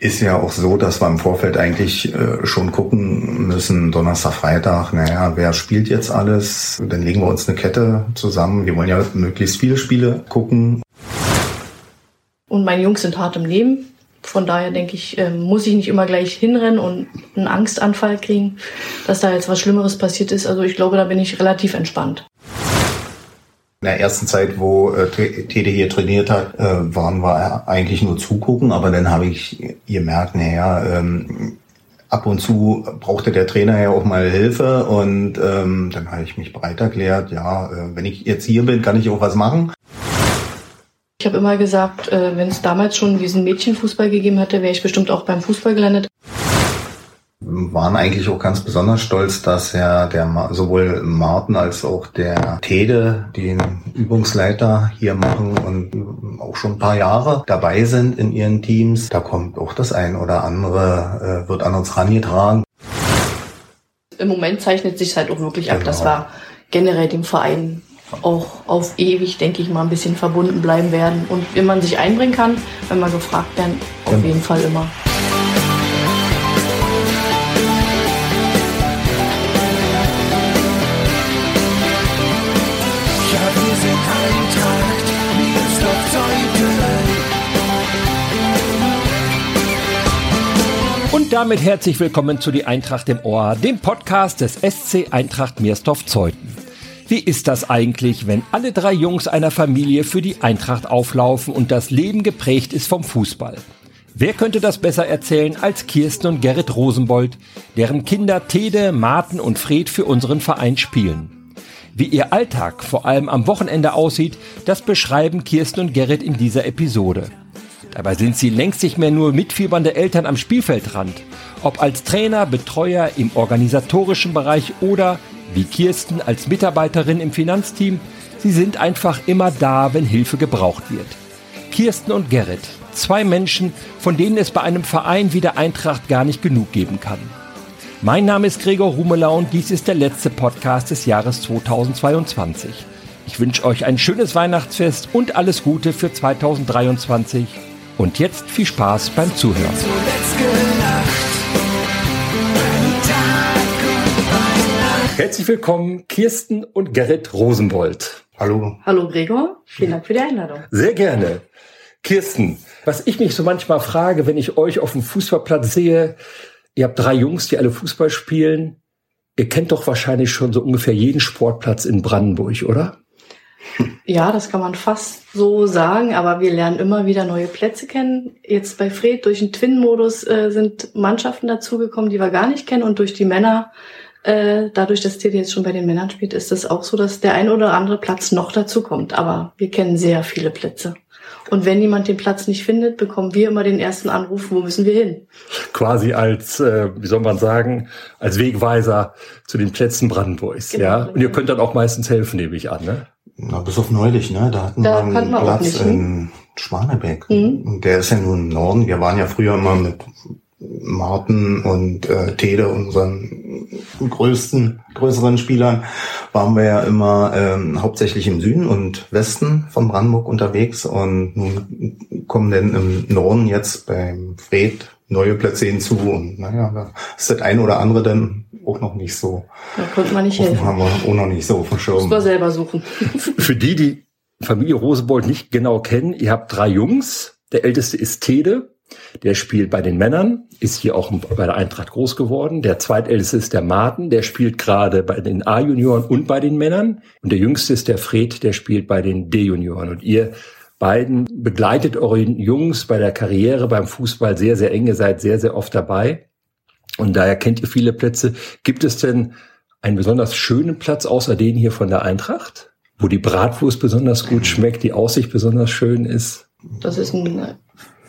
Ist ja auch so, dass wir im Vorfeld eigentlich äh, schon gucken müssen, Donnerstag, Freitag, naja, wer spielt jetzt alles? Dann legen wir uns eine Kette zusammen. Wir wollen ja möglichst viele Spiele gucken. Und meine Jungs sind hart im Leben. Von daher denke ich, äh, muss ich nicht immer gleich hinrennen und einen Angstanfall kriegen, dass da jetzt was Schlimmeres passiert ist. Also ich glaube, da bin ich relativ entspannt. In der ersten Zeit, wo äh, Tede hier trainiert hat, äh, waren wir eigentlich nur zugucken, aber dann habe ich gemerkt, naja, ähm, ab und zu brauchte der Trainer ja auch mal Hilfe und ähm, dann habe ich mich bereit erklärt, ja, äh, wenn ich jetzt hier bin, kann ich auch was machen. Ich habe immer gesagt, äh, wenn es damals schon diesen Mädchenfußball gegeben hätte, wäre ich bestimmt auch beim Fußball gelandet waren eigentlich auch ganz besonders stolz, dass ja der sowohl Martin als auch der Tede den Übungsleiter hier machen und auch schon ein paar Jahre dabei sind in ihren Teams. Da kommt auch das ein oder andere, äh, wird an uns rangetragen. Im Moment zeichnet sich halt auch wirklich ab, genau. dass wir generell dem Verein auch auf ewig, denke ich mal, ein bisschen verbunden bleiben werden. Und wenn man sich einbringen kann, wenn man gefragt werden, auf genau. jeden Fall immer. Und damit herzlich willkommen zu Die Eintracht im Ohr, dem Podcast des SC Eintracht Meersdorf-Zeuthen. Wie ist das eigentlich, wenn alle drei Jungs einer Familie für die Eintracht auflaufen und das Leben geprägt ist vom Fußball? Wer könnte das besser erzählen als Kirsten und Gerrit Rosenbold, deren Kinder Tede, Martin und Fred für unseren Verein spielen? Wie ihr Alltag vor allem am Wochenende aussieht, das beschreiben Kirsten und Gerrit in dieser Episode. Dabei sind sie längst nicht mehr nur mitfiebernde Eltern am Spielfeldrand. Ob als Trainer, Betreuer im organisatorischen Bereich oder, wie Kirsten, als Mitarbeiterin im Finanzteam, sie sind einfach immer da, wenn Hilfe gebraucht wird. Kirsten und Gerrit, zwei Menschen, von denen es bei einem Verein wie der Eintracht gar nicht genug geben kann. Mein Name ist Gregor Rumelau und dies ist der letzte Podcast des Jahres 2022. Ich wünsche euch ein schönes Weihnachtsfest und alles Gute für 2023. Und jetzt viel Spaß beim Zuhören. Herzlich willkommen, Kirsten und Gerrit Rosenbold. Hallo. Hallo Gregor, vielen Dank für die Einladung. Sehr gerne. Kirsten, was ich mich so manchmal frage, wenn ich euch auf dem Fußballplatz sehe, ihr habt drei Jungs, die alle Fußball spielen. Ihr kennt doch wahrscheinlich schon so ungefähr jeden Sportplatz in Brandenburg, oder? Ja, das kann man fast so sagen, aber wir lernen immer wieder neue Plätze kennen. Jetzt bei Fred durch den Twin-Modus äh, sind Mannschaften dazugekommen, die wir gar nicht kennen und durch die Männer, äh, dadurch, dass Teddy jetzt schon bei den Männern spielt, ist es auch so, dass der ein oder andere Platz noch dazukommt. Aber wir kennen sehr viele Plätze. Und wenn jemand den Platz nicht findet, bekommen wir immer den ersten Anruf, wo müssen wir hin? Quasi als, äh, wie soll man sagen, als Wegweiser zu den Plätzen Brandenburgs. Genau, ja. Und ihr könnt dann auch meistens helfen, nehme ich an. Ne? Na, bis auf neulich, ne? Da hatten da wir einen Platz in Schwanebeck. Mhm. Der ist ja nur im Norden. Wir waren ja früher immer mit Martin und äh, Tede, unseren größten, größeren Spielern, waren wir ja immer ähm, hauptsächlich im Süden und Westen von Brandenburg unterwegs und nun kommen denn im Norden jetzt beim Fred neue Plätze hinzu und naja, da ist das ein oder andere dann auch noch nicht so. Da konnte man nicht helfen. Haben wir auch noch nicht so Schirm. Muss man selber suchen. Für die, die Familie Rosebold nicht genau kennen, ihr habt drei Jungs. Der älteste ist Tede. Der spielt bei den Männern, ist hier auch bei der Eintracht groß geworden. Der zweitälteste ist der Martin, der spielt gerade bei den A-Junioren und bei den Männern. Und der jüngste ist der Fred, der spielt bei den D-Junioren. Und ihr beiden begleitet eure Jungs bei der Karriere, beim Fußball sehr, sehr eng. Ihr seid sehr, sehr oft dabei. Und daher kennt ihr viele Plätze. Gibt es denn einen besonders schönen Platz außer den hier von der Eintracht? Wo die Bratwurst besonders gut schmeckt, die Aussicht besonders schön ist? Das ist ein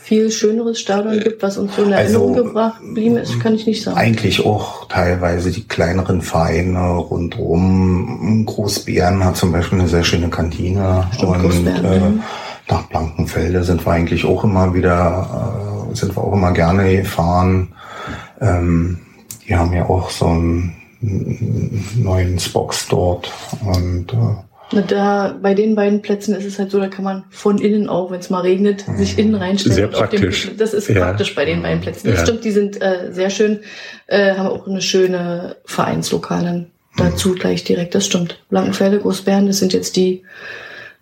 viel schöneres Stadion gibt, was uns so in Erinnerung also, gebracht blieben ist, kann ich nicht sagen. Eigentlich auch teilweise die kleineren Vereine rundherum. Großbären hat zum Beispiel eine sehr schöne Kantine Stimmt, und äh, nach Blankenfelde sind wir eigentlich auch immer wieder, äh, sind wir auch immer gerne gefahren. Ähm, die haben ja auch so einen neuen Spox dort und äh, da, bei den beiden Plätzen ist es halt so, da kann man von innen auch, wenn es mal regnet, mhm. sich innen reinstellen. Sehr praktisch. Dem, das ist ja. praktisch bei den beiden Plätzen. Das ja. stimmt, die sind äh, sehr schön, äh, haben auch eine schöne Vereinslokalen dazu mhm. gleich direkt. Das stimmt. Blankenfelde, Großbären, das sind jetzt die,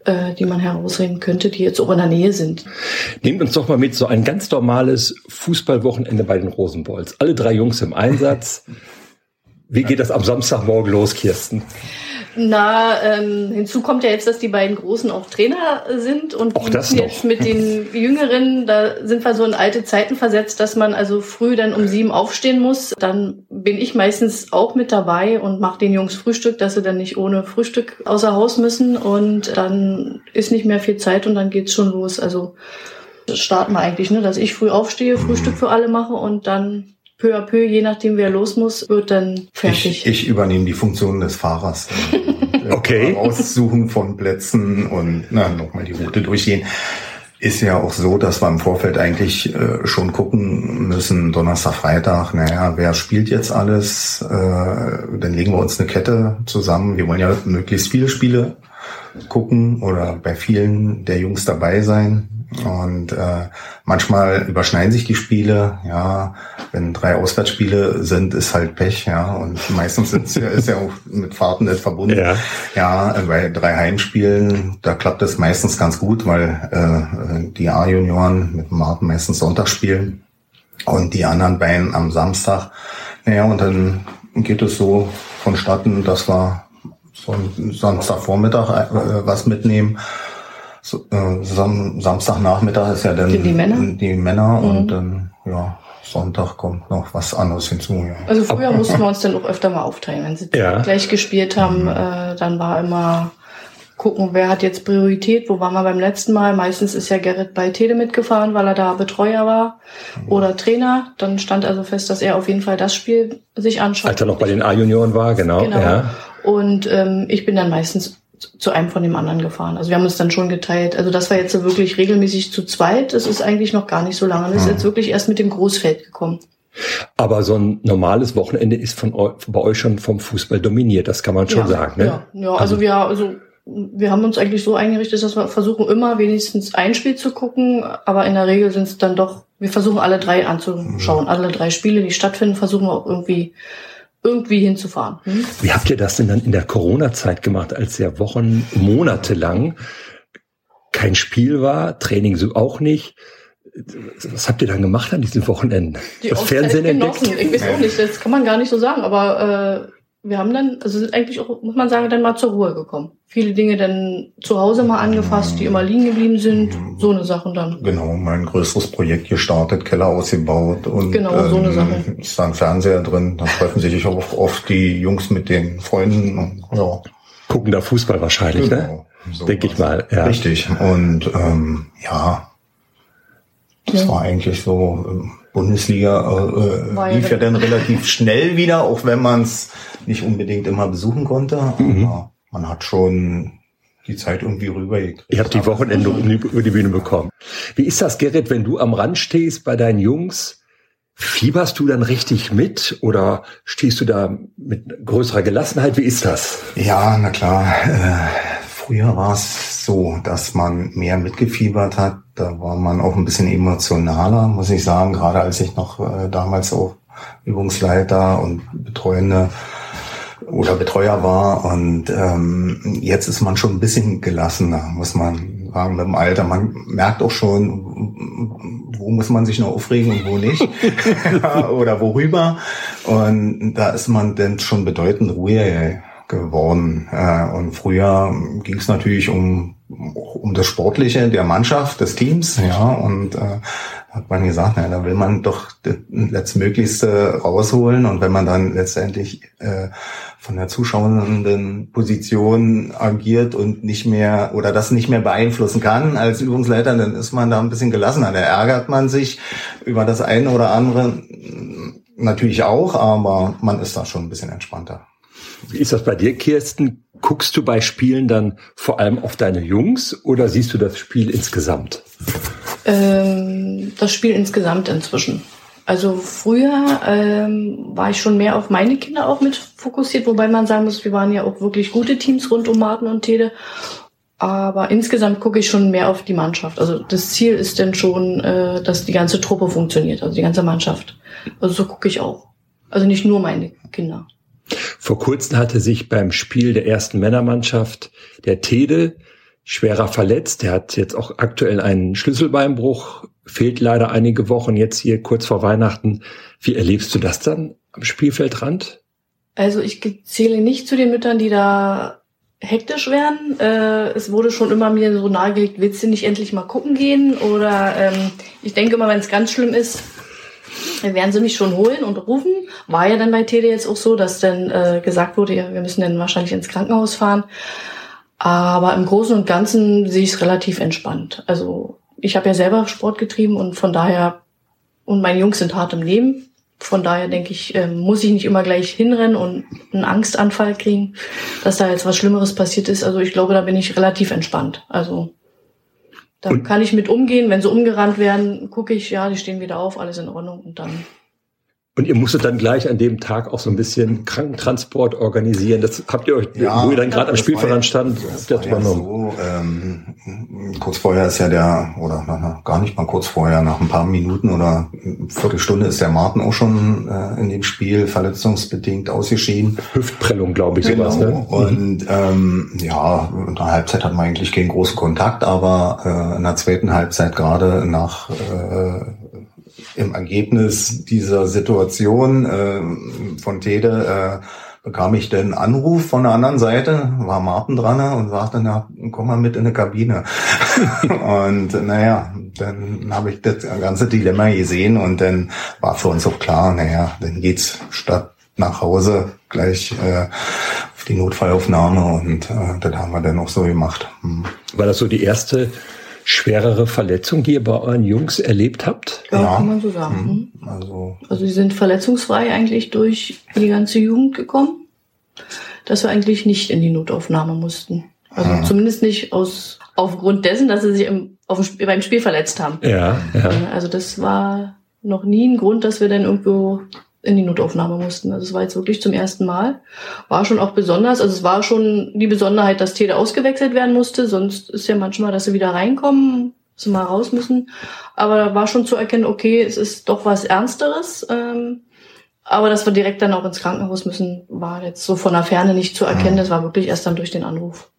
äh, die man herausreden könnte, die jetzt auch in der Nähe sind. Nehmt uns doch mal mit, so ein ganz normales Fußballwochenende bei den Rosenbolls. Alle drei Jungs im Einsatz. Wie geht das am Samstagmorgen los, Kirsten? Na, ähm, hinzu kommt ja jetzt, dass die beiden Großen auch Trainer sind und auch das jetzt mit den Jüngeren, da sind wir so in alte Zeiten versetzt, dass man also früh dann um sieben aufstehen muss. Dann bin ich meistens auch mit dabei und mache den Jungs Frühstück, dass sie dann nicht ohne Frühstück außer Haus müssen und dann ist nicht mehr viel Zeit und dann geht's schon los. Also starten wir eigentlich, ne, dass ich früh aufstehe, Frühstück für alle mache und dann peu à peu, je nachdem wer los muss, wird dann fertig. Ich, ich übernehme die Funktion des Fahrers. okay. Aussuchen von Plätzen und na, nochmal die Route durchgehen. Ist ja auch so, dass wir im Vorfeld eigentlich äh, schon gucken müssen, Donnerstag, Freitag, naja, wer spielt jetzt alles? Äh, dann legen wir uns eine Kette zusammen. Wir wollen ja möglichst viele Spiele gucken oder bei vielen der Jungs dabei sein. Und äh, manchmal überschneiden sich die Spiele. Ja, wenn drei Auswärtsspiele sind, ist halt Pech. Ja, und meistens ist, ist ja auch mit Fahrten nicht verbunden. Ja. ja, bei drei Heimspielen, da klappt es meistens ganz gut, weil äh, die A-Junioren mit Martin meistens Sonntag spielen und die anderen beiden am Samstag. Naja, und dann geht es so vonstatten, dass wir so Samstagvormittag äh, was mitnehmen so, äh, Sam Samstagnachmittag ist ja dann die, die Männer, die Männer mhm. und dann ja Sonntag kommt noch was anderes hinzu. Ja. Also früher mussten wir uns dann auch öfter mal aufteilen, wenn sie ja. gleich gespielt haben, mhm. äh, dann war immer gucken, wer hat jetzt Priorität, wo waren wir beim letzten Mal. Meistens ist ja Gerrit bei Tele mitgefahren, weil er da Betreuer war mhm. oder Trainer. Dann stand also fest, dass er auf jeden Fall das Spiel sich anschaut. Als er noch bei den A-Junioren war, genau. genau. Ja. Und ähm, ich bin dann meistens zu einem von dem anderen gefahren. Also wir haben uns dann schon geteilt. Also das war jetzt so wirklich regelmäßig zu zweit. Das ist eigentlich noch gar nicht so lange. Das ist jetzt wirklich erst mit dem Großfeld gekommen. Aber so ein normales Wochenende ist von bei euch schon vom Fußball dominiert. Das kann man schon ja, sagen. Ne? Ja, ja also, also wir, also wir haben uns eigentlich so eingerichtet, dass wir versuchen immer wenigstens ein Spiel zu gucken, aber in der Regel sind es dann doch, wir versuchen alle drei anzuschauen, mhm. alle drei Spiele, die stattfinden, versuchen wir auch irgendwie irgendwie hinzufahren. Hm? Wie habt ihr das denn dann in der Corona-Zeit gemacht, als ja Wochen, Monate lang kein Spiel war, Training so auch nicht? Was habt ihr dann gemacht an diesen Wochenenden? Die das Fernsehen entdeckt? Ich weiß auch nicht, das kann man gar nicht so sagen, aber äh, wir haben dann, also sind eigentlich auch, muss man sagen, dann mal zur Ruhe gekommen. Viele Dinge dann zu Hause mal angefasst, die immer liegen geblieben sind, so eine Sachen dann. Genau, mein größeres Projekt gestartet, Keller ausgebaut und genau, so eine ähm, Sache. ist da ein Fernseher drin, da treffen sich auch oft die Jungs mit den Freunden und ja. Gucken da Fußball wahrscheinlich, ne? genau, ne? So Denke ich mal. Ja. Richtig. Und ähm, ja, das ja. war eigentlich so. Ähm, Bundesliga äh, lief ja dann relativ schnell wieder, auch wenn man es nicht unbedingt immer besuchen konnte. Mhm. Aber man hat schon die Zeit irgendwie rübergekriegt. Ich habe die Wochenende über die Bühne bekommen. Wie ist das, Gerrit, wenn du am Rand stehst bei deinen Jungs? Fieberst du dann richtig mit oder stehst du da mit größerer Gelassenheit? Wie ist das? Ja, na klar. Äh, früher war es so, dass man mehr mitgefiebert hat. Da war man auch ein bisschen emotionaler, muss ich sagen. Gerade als ich noch äh, damals auch Übungsleiter und Betreuende oder Betreuer war. Und ähm, jetzt ist man schon ein bisschen gelassener, muss man sagen, mit dem Alter. Man merkt auch schon, wo muss man sich noch aufregen und wo nicht. oder worüber. Und da ist man dann schon bedeutend ruhiger geworden. Äh, und früher ging es natürlich um um das Sportliche der Mannschaft, des Teams, ja, und äh, hat man gesagt, na, da will man doch das letztmöglichste rausholen und wenn man dann letztendlich äh, von der zuschauenden Position agiert und nicht mehr oder das nicht mehr beeinflussen kann als Übungsleiter, dann ist man da ein bisschen gelassener. Da ärgert man sich über das eine oder andere natürlich auch, aber man ist da schon ein bisschen entspannter. Wie ist das bei dir, Kirsten? Guckst du bei Spielen dann vor allem auf deine Jungs oder siehst du das Spiel insgesamt? Ähm, das Spiel insgesamt inzwischen. Also früher ähm, war ich schon mehr auf meine Kinder auch mit fokussiert, wobei man sagen muss, wir waren ja auch wirklich gute Teams rund um Martin und Tede. Aber insgesamt gucke ich schon mehr auf die Mannschaft. Also das Ziel ist denn schon, äh, dass die ganze Truppe funktioniert, also die ganze Mannschaft. Also so gucke ich auch. Also nicht nur meine Kinder. Vor kurzem hatte sich beim Spiel der ersten Männermannschaft der Tede schwerer verletzt. Der hat jetzt auch aktuell einen Schlüsselbeinbruch, fehlt leider einige Wochen jetzt hier kurz vor Weihnachten. Wie erlebst du das dann am Spielfeldrand? Also ich zähle nicht zu den Müttern, die da hektisch werden. Äh, es wurde schon immer mir so nahegelegt, willst du nicht endlich mal gucken gehen? Oder ähm, ich denke immer, wenn es ganz schlimm ist, werden sie mich schon holen und rufen. War ja dann bei Tele jetzt auch so, dass dann äh, gesagt wurde, ja, wir müssen dann wahrscheinlich ins Krankenhaus fahren. Aber im Großen und Ganzen sehe ich es relativ entspannt. Also ich habe ja selber Sport getrieben und von daher, und meine Jungs sind hart im Leben. Von daher denke ich, äh, muss ich nicht immer gleich hinrennen und einen Angstanfall kriegen, dass da jetzt was Schlimmeres passiert ist. Also ich glaube, da bin ich relativ entspannt. Also da und kann ich mit umgehen. Wenn sie umgerannt werden, gucke ich, ja, die stehen wieder auf, alles in Ordnung und dann und ihr musstet dann gleich an dem Tag auch so ein bisschen Krankentransport organisieren. Das habt ihr euch, ja, wo ihr dann gerade am Spielfeldrand stand, habt ihr das übernommen? So, ähm, kurz vorher ist ja der, oder na, na, gar nicht mal kurz vorher, nach ein paar Minuten oder Viertelstunde ist der Martin auch schon äh, in dem Spiel verletzungsbedingt ausgeschieden. Hüftprellung, glaube ich, genau. sowas. Ne? Und ähm, ja, in der Halbzeit hatten wir eigentlich keinen großen Kontakt, aber äh, in der zweiten Halbzeit gerade nach äh, im Ergebnis dieser Situation äh, von Tede äh, bekam ich den Anruf von der anderen Seite, war Martin dran und sagte, na, komm mal mit in die Kabine. und naja, dann habe ich das ganze Dilemma gesehen und dann war für uns auch klar, naja, dann geht's statt nach Hause gleich äh, auf die Notfallaufnahme und äh, das haben wir dann auch so gemacht. Hm. War das so die erste schwerere Verletzung, die ihr bei euren Jungs erlebt habt? Ja, ja. kann man so sagen. Mhm. Also, also sie sind verletzungsfrei eigentlich durch die ganze Jugend gekommen, dass wir eigentlich nicht in die Notaufnahme mussten. Also mhm. zumindest nicht aus aufgrund dessen, dass sie sich im, auf dem, beim Spiel verletzt haben. Ja, ja. Also das war noch nie ein Grund, dass wir dann irgendwo in die Notaufnahme mussten. Also es war jetzt wirklich zum ersten Mal. War schon auch besonders. Also es war schon die Besonderheit, dass Tede ausgewechselt werden musste. Sonst ist ja manchmal, dass sie wieder reinkommen, sie mal raus müssen. Aber da war schon zu erkennen, okay, es ist doch was Ernsteres. Ähm, aber dass wir direkt dann auch ins Krankenhaus müssen, war jetzt so von der Ferne nicht zu erkennen. Das war wirklich erst dann durch den Anruf.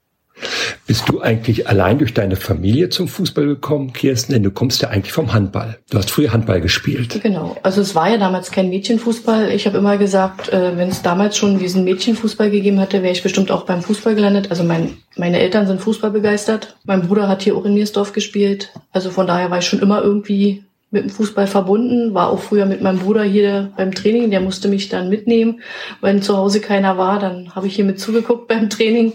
Bist du eigentlich allein durch deine Familie zum Fußball gekommen, Kirsten? Denn du kommst ja eigentlich vom Handball. Du hast früher Handball gespielt. Genau. Also es war ja damals kein Mädchenfußball. Ich habe immer gesagt, äh, wenn es damals schon diesen Mädchenfußball gegeben hätte, wäre ich bestimmt auch beim Fußball gelandet. Also mein, meine Eltern sind Fußball begeistert. Mein Bruder hat hier auch in Miersdorf gespielt. Also von daher war ich schon immer irgendwie mit dem Fußball verbunden, war auch früher mit meinem Bruder hier beim Training, der musste mich dann mitnehmen. Wenn zu Hause keiner war, dann habe ich hier mit zugeguckt beim Training.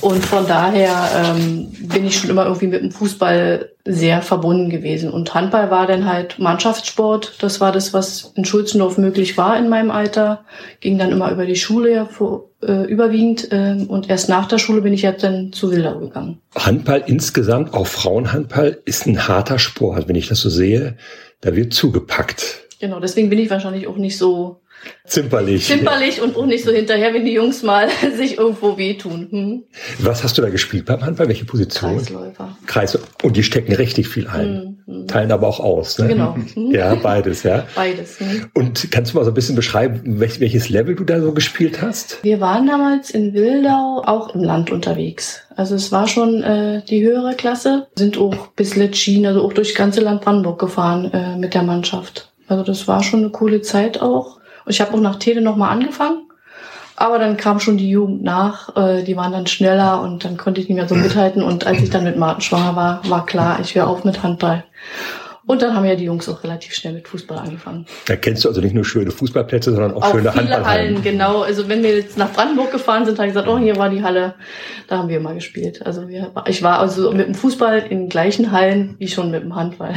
Und von daher ähm, bin ich schon immer irgendwie mit dem Fußball sehr verbunden gewesen. Und Handball war dann halt Mannschaftssport. Das war das, was in Schulzendorf möglich war in meinem Alter. Ging dann immer über die Schule ja vor, äh, überwiegend. Äh, und erst nach der Schule bin ich jetzt dann zu Wildau gegangen. Handball insgesamt, auch Frauenhandball, ist ein harter Sport. Wenn ich das so sehe, da wird zugepackt. Genau, deswegen bin ich wahrscheinlich auch nicht so Zimperlich. Zimperlich und auch nicht so hinterher, wenn die Jungs mal sich irgendwo wehtun. Hm? Was hast du da gespielt beim Handball? Welche Position? Kreisläufer. Kreis und die stecken richtig viel ein. Hm, Teilen aber auch aus. Ne? Genau. Hm. Ja, beides, ja. Beides. Hm. Und kannst du mal so ein bisschen beschreiben, welches Level du da so gespielt hast? Wir waren damals in Wildau auch im Land unterwegs. Also es war schon äh, die höhere Klasse, sind auch bis Letschin, also auch durch ganze Land Brandenburg gefahren äh, mit der Mannschaft. Also das war schon eine coole Zeit auch. Und ich habe auch nach Tele nochmal angefangen. Aber dann kam schon die Jugend nach, äh, die waren dann schneller und dann konnte ich nicht mehr so mithalten. Und als ich dann mit Martin schwanger war, war klar, ich höre auf mit Handball. Und dann haben ja die Jungs auch relativ schnell mit Fußball angefangen. Da kennst du also nicht nur schöne Fußballplätze, sondern auch, auch schöne viele Handballhallen. Hallen, genau. Also wenn wir jetzt nach Brandenburg gefahren sind, habe ich gesagt, oh, hier war die Halle. Da haben wir mal gespielt. Also wir, ich war also mit dem Fußball in gleichen Hallen wie schon mit dem Handball.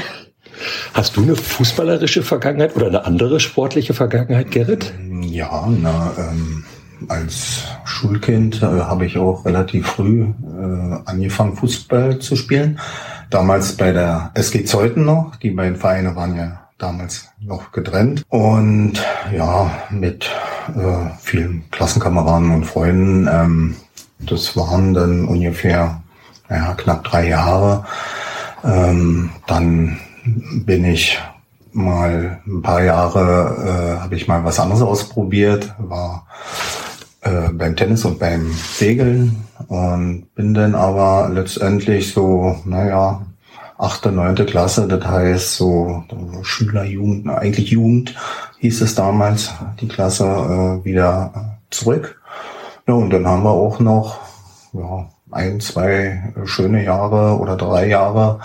Hast du eine fußballerische Vergangenheit oder eine andere sportliche Vergangenheit, Gerrit? Ja, na, ähm, als Schulkind äh, habe ich auch relativ früh äh, angefangen, Fußball zu spielen. Damals bei der SG Zeuthen noch. Die beiden Vereine waren ja damals noch getrennt. Und ja, mit äh, vielen Klassenkameraden und Freunden, ähm, das waren dann ungefähr ja, knapp drei Jahre. Ähm, dann bin ich mal ein paar Jahre, äh, habe ich mal was anderes ausprobiert, war äh, beim Tennis und beim Segeln und bin dann aber letztendlich so, naja, achte, neunte Klasse, das heißt so Schüler, Jugend, eigentlich Jugend hieß es damals, die Klasse äh, wieder zurück. Ja, und dann haben wir auch noch ja, ein, zwei schöne Jahre oder drei Jahre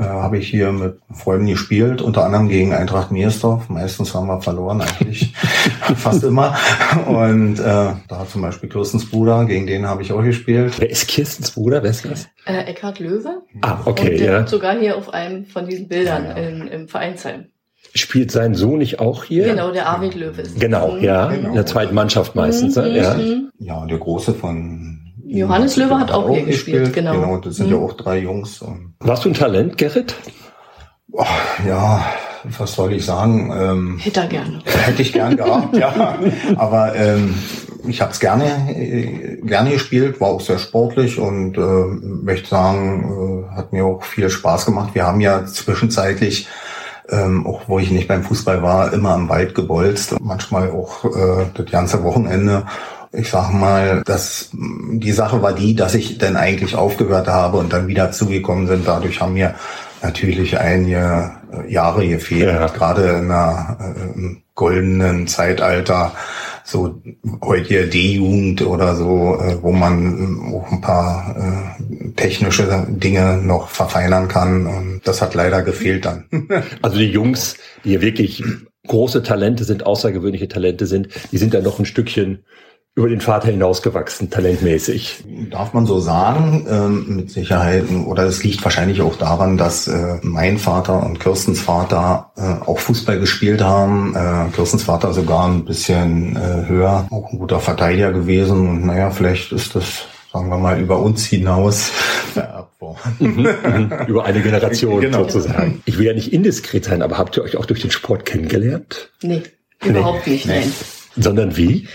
äh, habe ich hier mit Freunden gespielt, unter anderem gegen Eintracht Miersdorf. Meistens haben wir verloren eigentlich, fast immer. Und äh, da zum Beispiel Kirstens Bruder, gegen den habe ich auch gespielt. Wer ist Kirstens Bruder? Wer ist das? Äh, Eckhard Löwe. Ah, okay, Und der ja. sogar hier auf einem von diesen Bildern ja, ja. Im, im Vereinsheim. Spielt sein Sohn nicht auch hier? Genau, der Arvid Löwe ist. Genau, ja. Genau. In der zweiten Mannschaft meistens. Mhm. Ja. ja, und der Große von Johannes Löwe hat auch hier gespielt, gespielt, genau. Genau, das sind mhm. ja auch drei Jungs. Warst du ein Talent, Gerrit? Oh, ja, was soll ich sagen? Ähm, hätte er gerne. Hätte ich gern gehabt, ja. Aber ähm, ich habe es gerne, äh, gerne gespielt, war auch sehr sportlich und äh, möchte sagen, äh, hat mir auch viel Spaß gemacht. Wir haben ja zwischenzeitlich ähm, auch wo ich nicht beim Fußball war, immer am Wald gebolzt, manchmal auch äh, das ganze Wochenende ich sag mal, dass die Sache war die, dass ich dann eigentlich aufgehört habe und dann wieder zugekommen sind. Dadurch haben mir natürlich einige äh, Jahre gefehlt, ja. gerade in einer äh, goldenen Zeitalter, so heute D-Jugend oder so, äh, wo man auch ein paar äh, technische Dinge noch verfeinern kann. Und das hat leider gefehlt dann. also die Jungs, die wirklich große Talente sind, außergewöhnliche Talente sind, die sind dann noch ein Stückchen über den Vater hinausgewachsen, talentmäßig. Darf man so sagen, ähm, mit Sicherheit. Oder es liegt wahrscheinlich auch daran, dass äh, mein Vater und Kirstens Vater äh, auch Fußball gespielt haben. Äh, Kirstens Vater sogar ein bisschen äh, höher, auch ein guter Verteidiger gewesen. Und naja, vielleicht ist das sagen wir mal, über uns hinaus. Mhm, mhm. über eine Generation genau. sozusagen. Ich will ja nicht indiskret sein, aber habt ihr euch auch durch den Sport kennengelernt? Nee, überhaupt nee. nicht, nein. Sondern wie?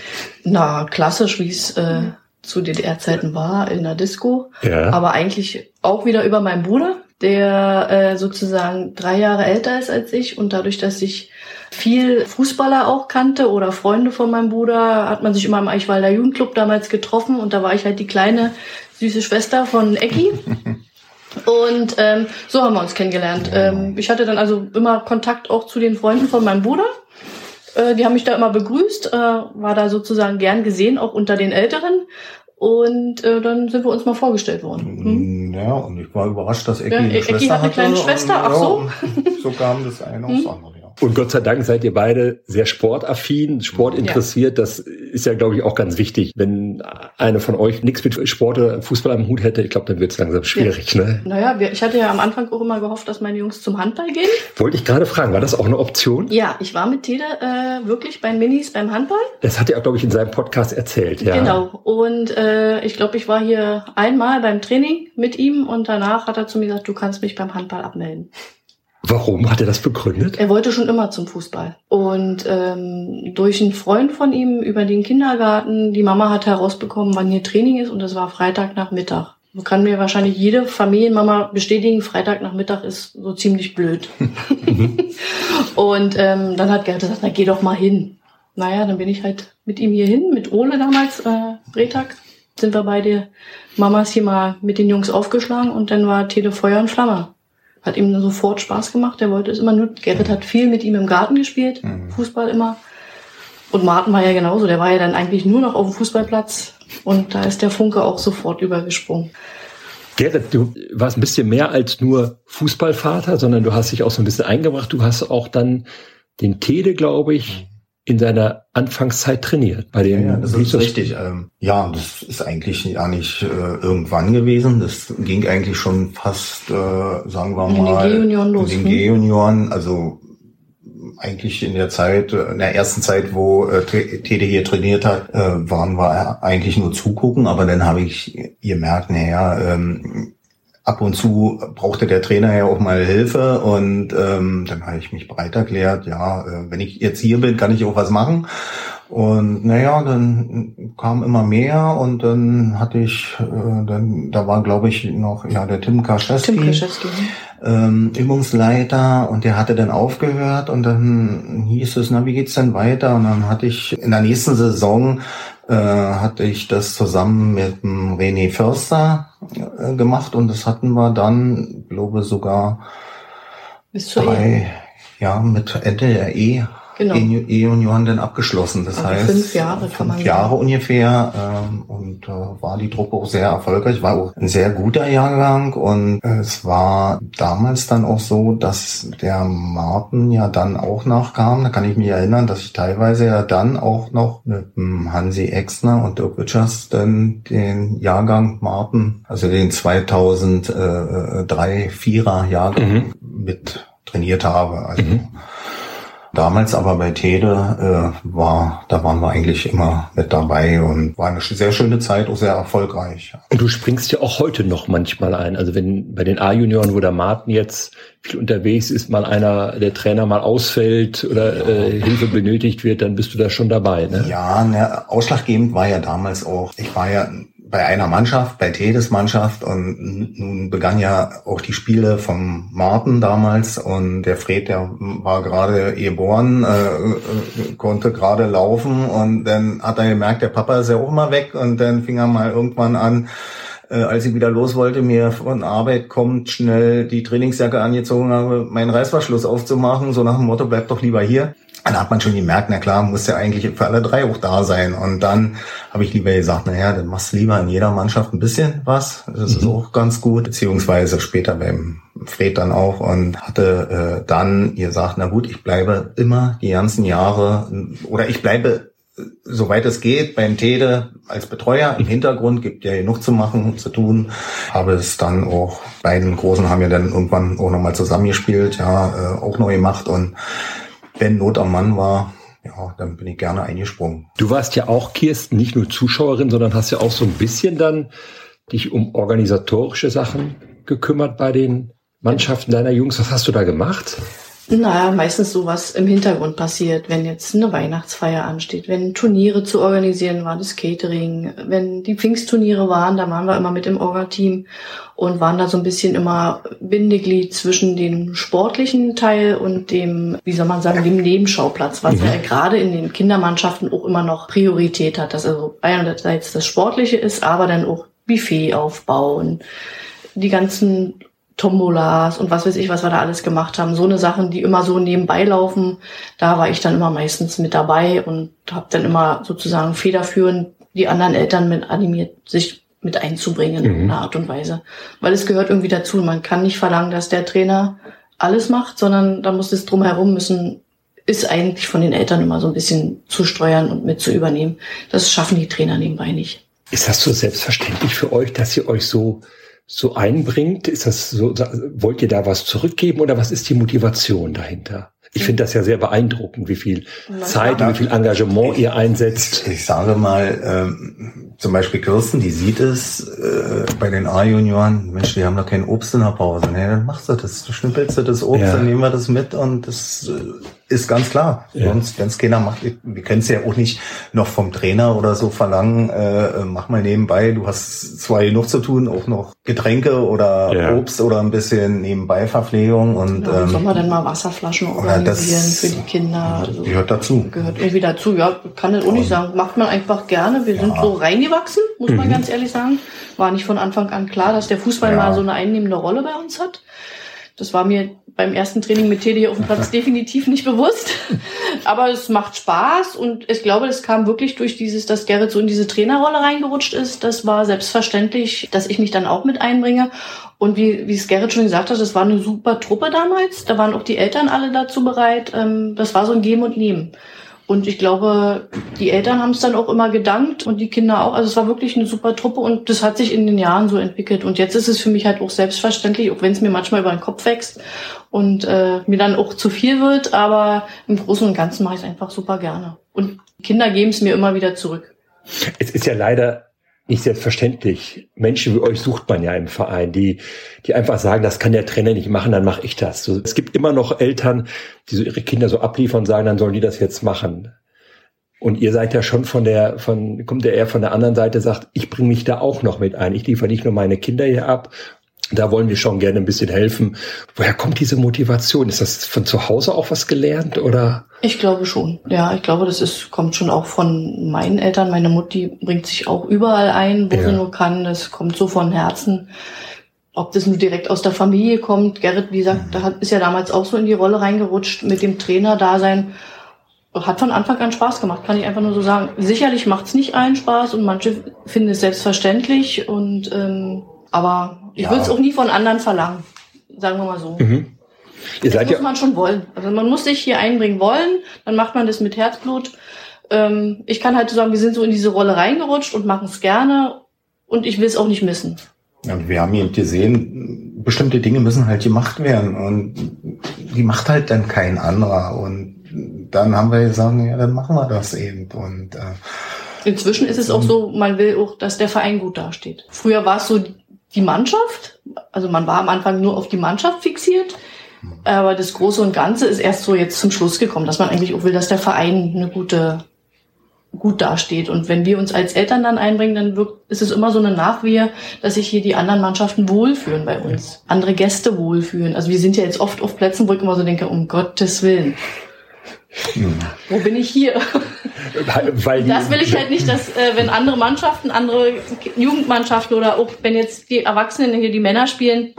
Na, klassisch, wie es äh, zu DDR-Zeiten war, in der Disco. Ja. Aber eigentlich auch wieder über meinen Bruder, der äh, sozusagen drei Jahre älter ist als ich. Und dadurch, dass ich viel Fußballer auch kannte oder Freunde von meinem Bruder, hat man sich immer im Eichwalder Jugendclub damals getroffen. Und da war ich halt die kleine, süße Schwester von Ecki. Und ähm, so haben wir uns kennengelernt. Ähm, ich hatte dann also immer Kontakt auch zu den Freunden von meinem Bruder. Äh, die haben mich da immer begrüßt, äh, war da sozusagen gern gesehen, auch unter den Älteren. Und äh, dann sind wir uns mal vorgestellt worden. Hm? Ja, und ich war überrascht, dass Ecki ja, eine Schwester hat eine kleine Schwester, ach so. so kam das eine aufs andere. Und Gott sei Dank seid ihr beide sehr sportaffin, sportinteressiert. Ja. Das ist ja, glaube ich, auch ganz wichtig. Wenn einer von euch nichts mit Sport oder Fußball am Hut hätte, ich glaube, dann wird es langsam schwierig. Ja. Ne? Naja, ich hatte ja am Anfang auch immer gehofft, dass meine Jungs zum Handball gehen. Wollte ich gerade fragen, war das auch eine Option? Ja, ich war mit Tede äh, wirklich bei Minis beim Handball. Das hat er, glaube ich, in seinem Podcast erzählt. Ja. Genau. Und äh, ich glaube, ich war hier einmal beim Training mit ihm und danach hat er zu mir gesagt, du kannst mich beim Handball abmelden. Warum hat er das begründet? Er wollte schon immer zum Fußball. Und ähm, durch einen Freund von ihm über den Kindergarten, die Mama hat herausbekommen, wann hier Training ist und das war Freitagnachmittag. So kann mir wahrscheinlich jede Familienmama bestätigen, Freitagnachmittag ist so ziemlich blöd. und ähm, dann hat Gerd gesagt, na geh doch mal hin. Naja, dann bin ich halt mit ihm hier hin, mit Ole damals, äh, Bretag, sind wir beide Mamas hier mal mit den Jungs aufgeschlagen und dann war Tele Feuer und Flamme. Hat ihm sofort Spaß gemacht. Er wollte es immer nur. Gerrit hat viel mit ihm im Garten gespielt, mhm. Fußball immer. Und Martin war ja genauso. Der war ja dann eigentlich nur noch auf dem Fußballplatz. Und da ist der Funke auch sofort übergesprungen. Gerrit, du warst ein bisschen mehr als nur Fußballvater, sondern du hast dich auch so ein bisschen eingebracht. Du hast auch dann den Tede, glaube ich, in seiner Anfangszeit trainiert. Bei den ja, ja das ist richtig. Ähm, ja, das ist eigentlich ja nicht äh, irgendwann gewesen. Das ging eigentlich schon fast, äh, sagen wir mal, in den G-Junioren los. In den hm? G-Junioren, also eigentlich in der Zeit, äh, in der ersten Zeit, wo äh, Tede hier trainiert hat, äh, waren wir eigentlich nur zugucken, aber dann habe ich gemerkt, naja, ähm, ab und zu brauchte der Trainer ja auch mal Hilfe und ähm, dann habe ich mich bereit erklärt, ja, äh, wenn ich jetzt hier bin, kann ich auch was machen. Und naja, dann kam immer mehr und dann hatte ich, äh, dann da war glaube ich noch ja der Tim Kaschewski, Tim Kaschewski. Ähm, Übungsleiter und der hatte dann aufgehört und dann hieß es, na wie geht's denn weiter? Und dann hatte ich in der nächsten Saison äh, hatte ich das zusammen mit dem René Förster gemacht und das hatten wir dann, glaube sogar Bis drei, ja, mit Ende der E genau. E-Union dann abgeschlossen. Das also heißt, fünf Jahre, kann man Jahre sagen. ungefähr ähm, und äh, war die Truppe auch sehr erfolgreich. War auch ein sehr guter Jahrgang und äh, es war damals dann auch so, dass der Martin ja dann auch nachkam. Da kann ich mich erinnern, dass ich teilweise ja dann auch noch mit dem Hansi Exner und Dirk Witschers dann den Jahrgang Martin, also den 2003 Vierer Jahrgang mhm. mit trainiert habe. Also mhm. Damals aber bei Tede äh, war, da waren wir eigentlich immer mit dabei und war eine sehr schöne Zeit, auch sehr erfolgreich. Und du springst ja auch heute noch manchmal ein. Also wenn bei den A-Junioren, wo der Martin jetzt viel unterwegs ist, mal einer, der Trainer mal ausfällt oder äh, Hilfe benötigt wird, dann bist du da schon dabei. Ne? Ja, ne, ausschlaggebend war ja damals auch, ich war ja bei einer Mannschaft, bei Tedes Mannschaft. Und nun begann ja auch die Spiele vom Martin damals. Und der Fred, der war gerade geboren, äh, äh, konnte gerade laufen. Und dann hat er gemerkt, der Papa ist ja auch mal weg. Und dann fing er mal irgendwann an, äh, als ich wieder los wollte, mir von Arbeit kommt, schnell die Trainingsjacke angezogen habe, meinen Reißverschluss aufzumachen, so nach dem Motto, bleib doch lieber hier dann hat man schon gemerkt, na klar, muss ja eigentlich für alle drei auch da sein. Und dann habe ich lieber gesagt, naja, dann machst du lieber in jeder Mannschaft ein bisschen was. Das mhm. ist auch ganz gut. Beziehungsweise später beim Fred dann auch und hatte äh, dann gesagt, na gut, ich bleibe immer die ganzen Jahre oder ich bleibe soweit es geht, beim Tede als Betreuer im Hintergrund, gibt ja genug zu machen, zu tun. Habe es dann auch, beiden Großen haben ja dann irgendwann auch nochmal zusammengespielt, ja, äh, auch neu gemacht und wenn Not am Mann war, ja, dann bin ich gerne eingesprungen. Du warst ja auch, Kirsten, nicht nur Zuschauerin, sondern hast ja auch so ein bisschen dann dich um organisatorische Sachen gekümmert bei den Mannschaften deiner Jungs. Was hast du da gemacht? Naja, meistens sowas im Hintergrund passiert, wenn jetzt eine Weihnachtsfeier ansteht, wenn Turniere zu organisieren waren, das Catering, wenn die Pfingstturniere waren, da waren wir immer mit im Orga-Team und waren da so ein bisschen immer Bindeglied zwischen dem sportlichen Teil und dem, wie soll man sagen, dem Nebenschauplatz, was mhm. ja gerade in den Kindermannschaften auch immer noch Priorität hat, dass also einerseits das Sportliche ist, aber dann auch Buffet aufbauen, die ganzen Tombolas und was weiß ich, was wir da alles gemacht haben. So eine Sachen, die immer so nebenbei laufen, da war ich dann immer meistens mit dabei und habe dann immer sozusagen federführend die anderen Eltern mit animiert, sich mit einzubringen mhm. in einer Art und Weise. Weil es gehört irgendwie dazu. Man kann nicht verlangen, dass der Trainer alles macht, sondern da muss es drumherum müssen, ist eigentlich von den Eltern immer so ein bisschen zu steuern und mit zu übernehmen. Das schaffen die Trainer nebenbei nicht. Ist das so selbstverständlich für euch, dass ihr euch so so einbringt? Ist das so, wollt ihr da was zurückgeben oder was ist die Motivation dahinter? Ich finde das ja sehr beeindruckend, wie viel Zeit und wie viel Engagement ihr einsetzt. Ich, ich sage mal, ähm, zum Beispiel Kirsten, die sieht es äh, bei den A-Junioren, Mensch, die haben doch kein Obst in der Pause. Nee, dann machst du das, du schnippelst du das Obst, ja. dann nehmen wir das mit und das äh, ist ganz klar. Ja. Sonst, wenn es keiner macht, wir können es ja auch nicht noch vom Trainer oder so verlangen, äh, mach mal nebenbei, du hast zwar genug zu tun, auch noch Getränke oder ja. Obst oder ein bisschen nebenbei Verpflegung und ja, ähm, soll man dann mal Wasserflaschen organisieren das, für die Kinder? Also, gehört dazu. Gehört irgendwie dazu, ja, kann das auch nicht sagen. Macht man einfach gerne. Wir sind so reingewachsen, muss mhm. man ganz ehrlich sagen. War nicht von Anfang an klar, dass der Fußball mal so eine einnehmende Rolle bei uns hat. Das war mir beim ersten Training mit Teddy auf dem Platz definitiv nicht bewusst. Aber es macht Spaß und ich glaube, es kam wirklich durch dieses, dass Gerrit so in diese Trainerrolle reingerutscht ist. Das war selbstverständlich, dass ich mich dann auch mit einbringe. Und wie, wie es Gerrit schon gesagt hat, das war eine super Truppe damals. Da waren auch die Eltern alle dazu bereit. Ähm, das war so ein Geben und Nehmen. Und ich glaube, die Eltern haben es dann auch immer gedankt und die Kinder auch. Also es war wirklich eine super Truppe und das hat sich in den Jahren so entwickelt. Und jetzt ist es für mich halt auch selbstverständlich, auch wenn es mir manchmal über den Kopf wächst und äh, mir dann auch zu viel wird. Aber im Großen und Ganzen mache ich es einfach super gerne. Und Kinder geben es mir immer wieder zurück. Es ist ja leider nicht selbstverständlich. Menschen wie euch sucht man ja im Verein, die, die einfach sagen, das kann der Trainer nicht machen, dann mache ich das. Es gibt immer noch Eltern, die so ihre Kinder so abliefern und sagen, dann sollen die das jetzt machen. Und ihr seid ja schon von der, von, kommt ja eher von der anderen Seite, sagt, ich bringe mich da auch noch mit ein. Ich liefere nicht nur meine Kinder hier ab. Da wollen wir schon gerne ein bisschen helfen. Woher kommt diese Motivation? Ist das von zu Hause auch was gelernt oder? Ich glaube schon. Ja, ich glaube, das ist, kommt schon auch von meinen Eltern. Meine Mutti bringt sich auch überall ein, wo ja. sie nur kann. Das kommt so von Herzen. Ob das nur direkt aus der Familie kommt. Gerrit, wie gesagt, da ist ja damals auch so in die Rolle reingerutscht mit dem Trainer-Dasein hat von Anfang an Spaß gemacht, kann ich einfach nur so sagen. Sicherlich macht es nicht allen Spaß und manche finden es selbstverständlich und ähm, aber ich ja. würde es auch nie von anderen verlangen, sagen wir mal so. Mhm. Ihr das muss ja man schon wollen. Also man muss sich hier einbringen wollen, dann macht man das mit Herzblut. Ähm, ich kann halt so sagen, wir sind so in diese Rolle reingerutscht und machen es gerne und ich will es auch nicht missen. Ja, wir haben eben gesehen, bestimmte Dinge müssen halt gemacht werden und die macht halt dann kein anderer und dann haben wir gesagt, ja, dann machen wir das eben. Und äh, inzwischen ist es auch so, man will auch, dass der Verein gut dasteht. Früher war es so die Mannschaft, also man war am Anfang nur auf die Mannschaft fixiert. Aber das Große und Ganze ist erst so jetzt zum Schluss gekommen, dass man eigentlich auch will, dass der Verein eine gute, gut dasteht. Und wenn wir uns als Eltern dann einbringen, dann wirkt, ist es immer so eine Nachwehe, dass sich hier die anderen Mannschaften wohlfühlen bei uns. Andere Gäste wohlfühlen. Also wir sind ja jetzt oft auf Plätzen, wo ich immer so denke, um Gottes Willen. Wo bin ich hier? Weil das will ich halt nicht, dass äh, wenn andere Mannschaften, andere Jugendmannschaften oder auch wenn jetzt die Erwachsenen hier die Männer spielen,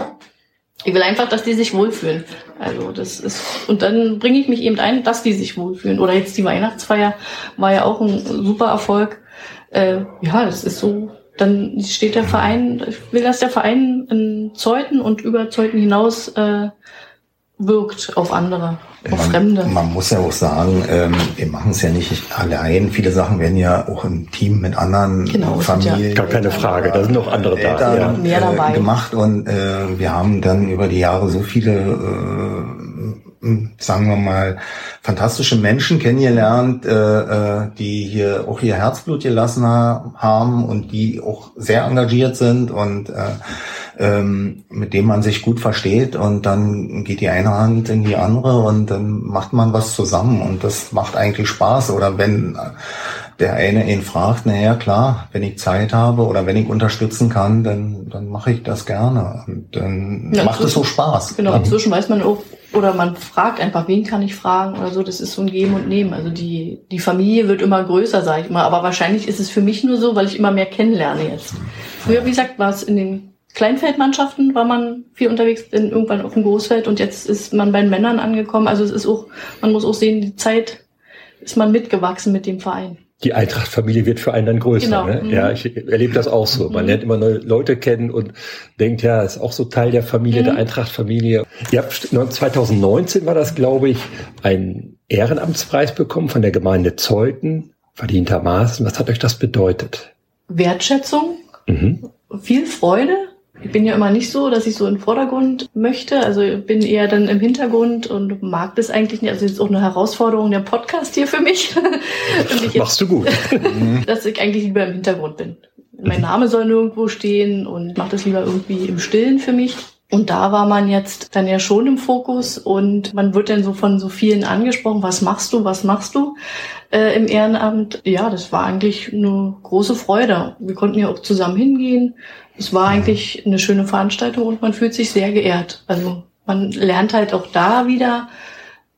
ich will einfach, dass die sich wohlfühlen. Also das ist und dann bringe ich mich eben ein, dass die sich wohlfühlen. Oder jetzt die Weihnachtsfeier war ja auch ein super Erfolg. Äh, ja, das ist so. Dann steht der Verein, ich will, dass der Verein in Zeuten und über Zeuten hinaus äh, wirkt auf andere, auf man, Fremde. Man muss ja auch sagen, ähm, wir machen es ja nicht allein. Viele Sachen werden ja auch im Team mit anderen genau, Familien. Ja Gar keine Frage, da sind noch andere Eltern, da. Ja. Mehr dabei. Äh, gemacht und äh, wir haben dann über die Jahre so viele, äh, sagen wir mal, fantastische Menschen kennengelernt, äh, äh, die hier auch ihr Herzblut gelassen haben und die auch sehr engagiert sind und äh, ähm, mit dem man sich gut versteht und dann geht die eine Hand in die andere und dann macht man was zusammen und das macht eigentlich Spaß. Oder wenn der eine ihn fragt, na ja klar, wenn ich Zeit habe oder wenn ich unterstützen kann, dann, dann mache ich das gerne. Und dann ja, macht es so Spaß. Genau, inzwischen weiß man auch, oder man fragt einfach, wen kann ich fragen oder so, das ist so ein Geben und Nehmen. Also die, die Familie wird immer größer, sage ich mal. Aber wahrscheinlich ist es für mich nur so, weil ich immer mehr kennenlerne jetzt. Früher, wie gesagt, war es in den Kleinfeldmannschaften war man viel unterwegs, in, irgendwann auf dem Großfeld und jetzt ist man bei den Männern angekommen. Also es ist auch, man muss auch sehen, die Zeit ist man mitgewachsen mit dem Verein. Die Eintracht-Familie wird für einen dann größer. Genau. Ne? Mhm. Ja, ich erlebe das auch so. Man mhm. lernt immer neue Leute kennen und denkt, ja, ist auch so Teil der Familie, mhm. der Eintracht-Familie. Ihr habt 2019 war das, glaube ich, ein Ehrenamtspreis bekommen von der Gemeinde Zeuthen, verdientermaßen. Was hat euch das bedeutet? Wertschätzung, mhm. viel Freude, ich bin ja immer nicht so, dass ich so im Vordergrund möchte. Also ich bin eher dann im Hintergrund und mag das eigentlich nicht. Also jetzt auch eine Herausforderung der Podcast hier für mich. jetzt, Machst du gut. dass ich eigentlich lieber im Hintergrund bin. Mein Name soll nirgendwo stehen und mache das lieber irgendwie im Stillen für mich. Und da war man jetzt dann ja schon im Fokus und man wird dann so von so vielen angesprochen, was machst du, was machst du äh, im Ehrenamt? Ja, das war eigentlich eine große Freude. Wir konnten ja auch zusammen hingehen. Es war eigentlich eine schöne Veranstaltung und man fühlt sich sehr geehrt. Also man lernt halt auch da wieder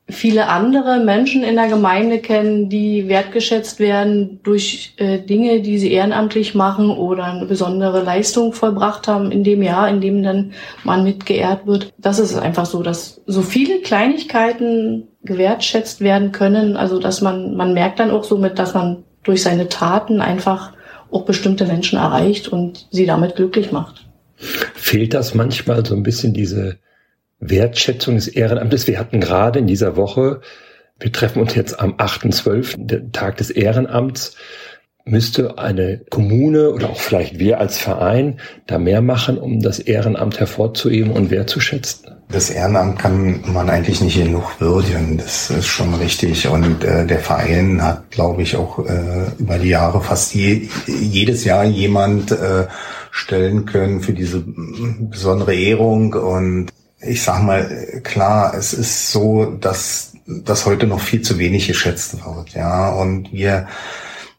viele andere Menschen in der Gemeinde kennen, die wertgeschätzt werden durch äh, Dinge, die sie ehrenamtlich machen oder eine besondere Leistung vollbracht haben in dem Jahr, in dem dann man mit geehrt wird. Das ist einfach so, dass so viele Kleinigkeiten gewertschätzt werden können, also dass man, man merkt dann auch somit, dass man durch seine Taten einfach auch bestimmte Menschen erreicht und sie damit glücklich macht. Fehlt das manchmal so ein bisschen diese Wertschätzung des Ehrenamtes? Wir hatten gerade in dieser Woche, wir treffen uns jetzt am 8.12., der Tag des Ehrenamts, müsste eine Kommune oder auch vielleicht wir als Verein da mehr machen, um das Ehrenamt hervorzuheben und wertzuschätzen? Das Ehrenamt kann man eigentlich nicht genug würdigen. Das ist schon richtig. Und äh, der Verein hat, glaube ich, auch äh, über die Jahre fast je, jedes Jahr jemand äh, stellen können für diese besondere Ehrung. Und ich sag mal, klar, es ist so, dass das heute noch viel zu wenig geschätzt wird. Ja, und wir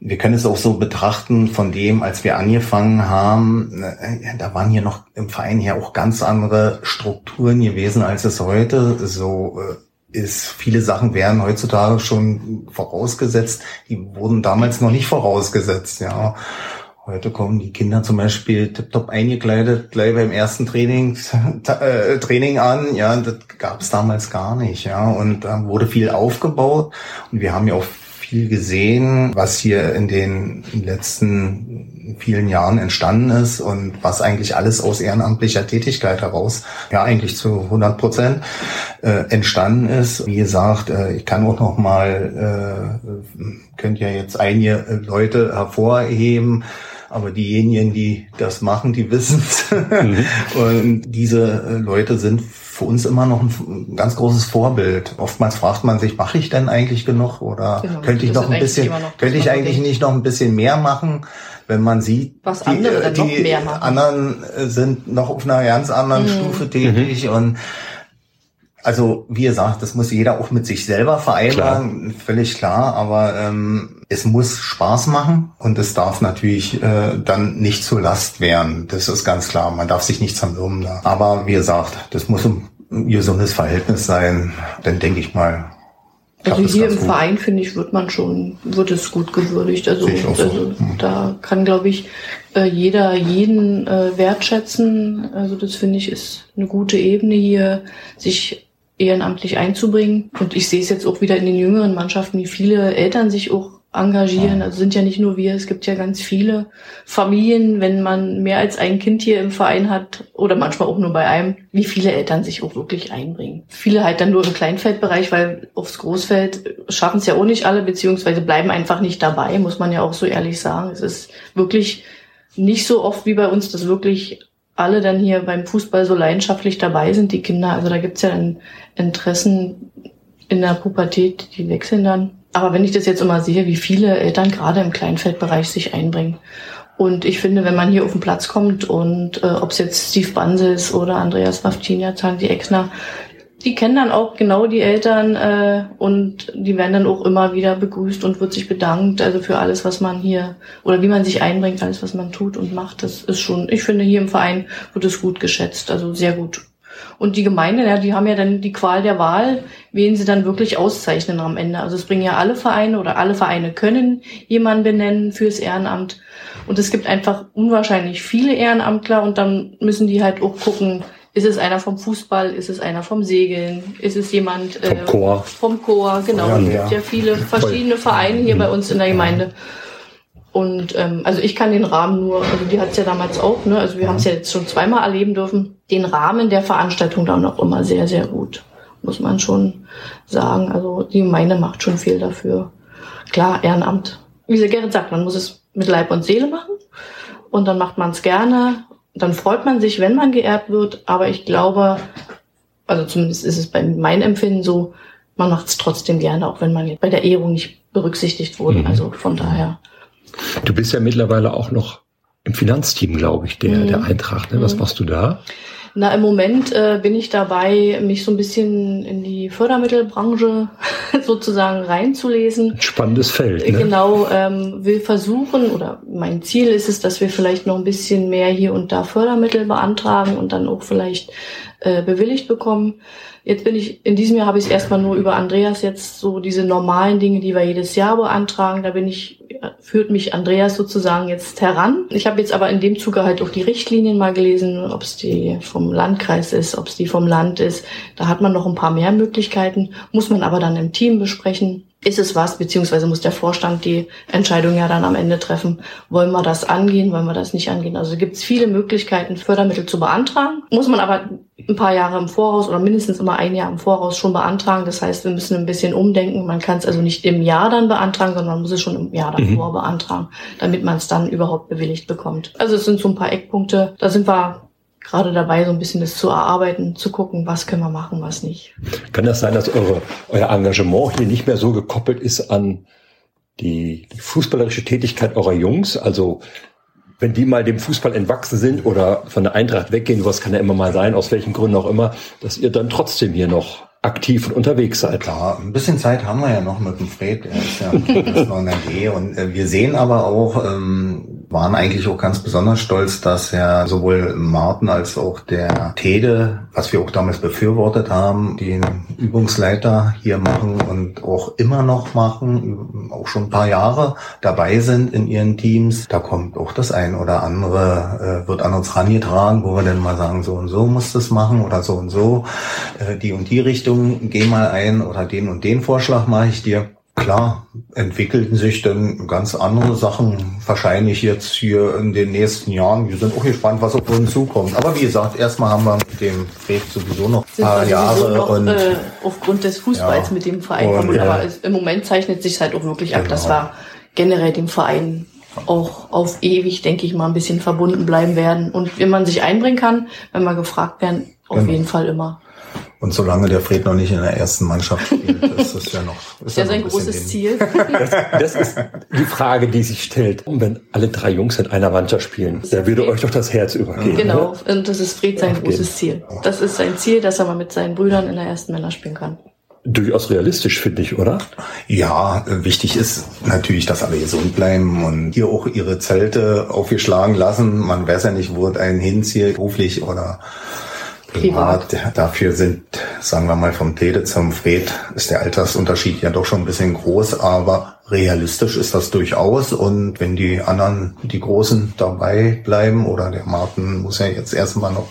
wir können es auch so betrachten von dem, als wir angefangen haben, äh, da waren hier noch im Verein ja auch ganz andere Strukturen gewesen, als es heute so äh, ist. Viele Sachen werden heutzutage schon vorausgesetzt, die wurden damals noch nicht vorausgesetzt, ja. Heute kommen die Kinder zum Beispiel tiptop eingekleidet gleich beim ersten Training, äh, Training an. Ja, das gab es damals gar nicht. Ja, und da wurde viel aufgebaut. Und wir haben ja auch viel gesehen, was hier in den letzten vielen Jahren entstanden ist und was eigentlich alles aus ehrenamtlicher Tätigkeit heraus, ja eigentlich zu 100 Prozent äh, entstanden ist. Wie gesagt, äh, ich kann auch noch mal, äh, könnt ja jetzt einige Leute hervorheben, aber diejenigen, die das machen, die wissen es. Mhm. Und diese äh, Leute sind für uns immer noch ein ganz großes Vorbild. Oftmals fragt man sich, mache ich denn eigentlich genug oder genau, könnte ich noch ein bisschen, noch könnte ich eigentlich nicht noch ein bisschen mehr machen? Wenn man sieht, was andere die, dann die noch mehr machen. anderen sind noch auf einer ganz anderen mhm. Stufe tätig mhm. und also wie gesagt, das muss jeder auch mit sich selber vereinbaren, klar. völlig klar, aber ähm, es muss Spaß machen und es darf natürlich äh, dann nicht zur Last werden. Das ist ganz klar. Man darf sich nicht zermürben. Aber wie gesagt, das muss ein gesundes Verhältnis sein. Dann denke ich mal. Also hier im gut. Verein finde ich wird man schon wird es gut gewürdigt. Also, so. also mhm. da kann glaube ich äh, jeder jeden äh, wertschätzen. Also das finde ich ist eine gute Ebene hier, sich ehrenamtlich einzubringen. Und ich sehe es jetzt auch wieder in den jüngeren Mannschaften, wie viele Eltern sich auch engagieren. Also sind ja nicht nur wir, es gibt ja ganz viele Familien, wenn man mehr als ein Kind hier im Verein hat oder manchmal auch nur bei einem, wie viele Eltern sich auch wirklich einbringen. Viele halt dann nur im Kleinfeldbereich, weil aufs Großfeld schaffen es ja auch nicht alle, beziehungsweise bleiben einfach nicht dabei, muss man ja auch so ehrlich sagen. Es ist wirklich nicht so oft wie bei uns, dass wirklich alle dann hier beim Fußball so leidenschaftlich dabei sind, die Kinder. Also da gibt's ja dann Interessen in der Pubertät, die wechseln dann. Aber wenn ich das jetzt immer sehe, wie viele Eltern gerade im Kleinfeldbereich sich einbringen. Und ich finde, wenn man hier auf den Platz kommt und äh, ob es jetzt Steve Banse ist oder Andreas Wawczyniak, die Exner, die kennen dann auch genau die Eltern äh, und die werden dann auch immer wieder begrüßt und wird sich bedankt, also für alles, was man hier oder wie man sich einbringt, alles, was man tut und macht. Das ist schon, ich finde, hier im Verein wird es gut geschätzt, also sehr gut. Und die Gemeinde, ja, die haben ja dann die Qual der Wahl, wen sie dann wirklich auszeichnen am Ende. Also es bringen ja alle Vereine oder alle Vereine können jemanden benennen fürs Ehrenamt. Und es gibt einfach unwahrscheinlich viele Ehrenamtler und dann müssen die halt auch gucken, ist es einer vom Fußball? Ist es einer vom Segeln? Ist es jemand äh, vom Chor? Vom Chor, genau. Ja, es gibt ja viele verschiedene Vereine hier bei uns in der Gemeinde. Und ähm, also ich kann den Rahmen nur, also die hat es ja damals auch, ne? Also wir haben es ja jetzt schon zweimal erleben dürfen, den Rahmen der Veranstaltung dann auch immer sehr, sehr gut. Muss man schon sagen. Also die Gemeinde macht schon viel dafür. Klar, Ehrenamt. Wie der Gerrit sagt, man muss es mit Leib und Seele machen. Und dann macht man es gerne dann freut man sich, wenn man geehrt wird, aber ich glaube, also zumindest ist es bei meinem Empfinden so, man macht es trotzdem gerne, auch wenn man bei der Ehrung nicht berücksichtigt wurde. Mhm. Also von daher. Du bist ja mittlerweile auch noch im Finanzteam, glaube ich, der, mhm. der Eintracht. Ne? Was mhm. machst du da? Na, im Moment äh, bin ich dabei, mich so ein bisschen in die Fördermittelbranche sozusagen reinzulesen. Spannendes Feld. Ne? Genau, ähm, will versuchen oder mein Ziel ist es, dass wir vielleicht noch ein bisschen mehr hier und da Fördermittel beantragen und dann auch vielleicht äh, bewilligt bekommen. Jetzt bin ich, in diesem Jahr habe ich es erstmal nur über Andreas jetzt so diese normalen Dinge, die wir jedes Jahr beantragen. Da bin ich, führt mich Andreas sozusagen jetzt heran. Ich habe jetzt aber in dem Zuge halt auch die Richtlinien mal gelesen, ob es die vom Landkreis ist, ob es die vom Land ist. Da hat man noch ein paar mehr Möglichkeiten, muss man aber dann im Team besprechen ist es was, beziehungsweise muss der Vorstand die Entscheidung ja dann am Ende treffen. Wollen wir das angehen, wollen wir das nicht angehen? Also gibt es viele Möglichkeiten, Fördermittel zu beantragen. Muss man aber ein paar Jahre im Voraus oder mindestens immer ein Jahr im Voraus schon beantragen. Das heißt, wir müssen ein bisschen umdenken. Man kann es also nicht im Jahr dann beantragen, sondern man muss es schon im Jahr davor mhm. beantragen, damit man es dann überhaupt bewilligt bekommt. Also es sind so ein paar Eckpunkte. Da sind wir gerade dabei, so ein bisschen das zu erarbeiten, zu gucken, was können wir machen, was nicht. Kann das sein, dass eure, euer Engagement hier nicht mehr so gekoppelt ist an die, die fußballerische Tätigkeit eurer Jungs? Also wenn die mal dem Fußball entwachsen sind oder von der Eintracht weggehen, was kann ja immer mal sein, aus welchen Gründen auch immer, dass ihr dann trotzdem hier noch aktiv und unterwegs seid. Klar, ein bisschen Zeit haben wir ja noch mit dem Fred, der ist ja ist noch in der Nähe. Und äh, wir sehen aber auch, ähm, waren eigentlich auch ganz besonders stolz, dass ja sowohl Martin als auch der Tede, was wir auch damals befürwortet haben, den Übungsleiter hier machen und auch immer noch machen, auch schon ein paar Jahre dabei sind in ihren Teams. Da kommt auch das ein oder andere, äh, wird an uns rangetragen, wo wir dann mal sagen, so und so musst du es machen oder so und so, äh, die und die Richtung, geh mal ein oder den und den Vorschlag mache ich dir. Klar, entwickelten sich dann ganz andere Sachen wahrscheinlich jetzt hier in den nächsten Jahren. Wir sind auch gespannt, was auf uns zukommt. Aber wie gesagt, erstmal haben wir mit dem Fred sowieso noch ein paar Jahre. Noch, und, äh, aufgrund des Fußballs ja, mit dem Verein und, Aber es, im Moment zeichnet sich halt auch wirklich genau. ab, dass wir generell dem Verein auch auf ewig, denke ich mal, ein bisschen verbunden bleiben werden. Und wenn man sich einbringen kann, wenn wir gefragt werden, auf genau. jeden Fall immer. Und solange der Fred noch nicht in der ersten Mannschaft spielt, ist das ja noch. Ist ja, ja sein großes Ziel. Das, das, ist die Frage, die sich stellt. Und wenn alle drei Jungs in einer Mannschaft spielen, da würde euch doch das Herz übergehen. Genau. Ne? Und das ist Fred sein Aufgehen. großes Ziel. Das ist sein Ziel, dass er mal mit seinen Brüdern in der ersten Männer spielen kann. Durchaus realistisch, finde ich, oder? Ja, wichtig ist natürlich, dass alle gesund bleiben und hier auch ihre Zelte aufgeschlagen lassen. Man weiß ja nicht, wo einen hinzieht, beruflich oder privat. Ja, dafür sind, sagen wir mal, vom Tede zum Fred ist der Altersunterschied ja doch schon ein bisschen groß, aber realistisch ist das durchaus. Und wenn die anderen, die Großen dabei bleiben, oder der Martin muss ja jetzt erstmal noch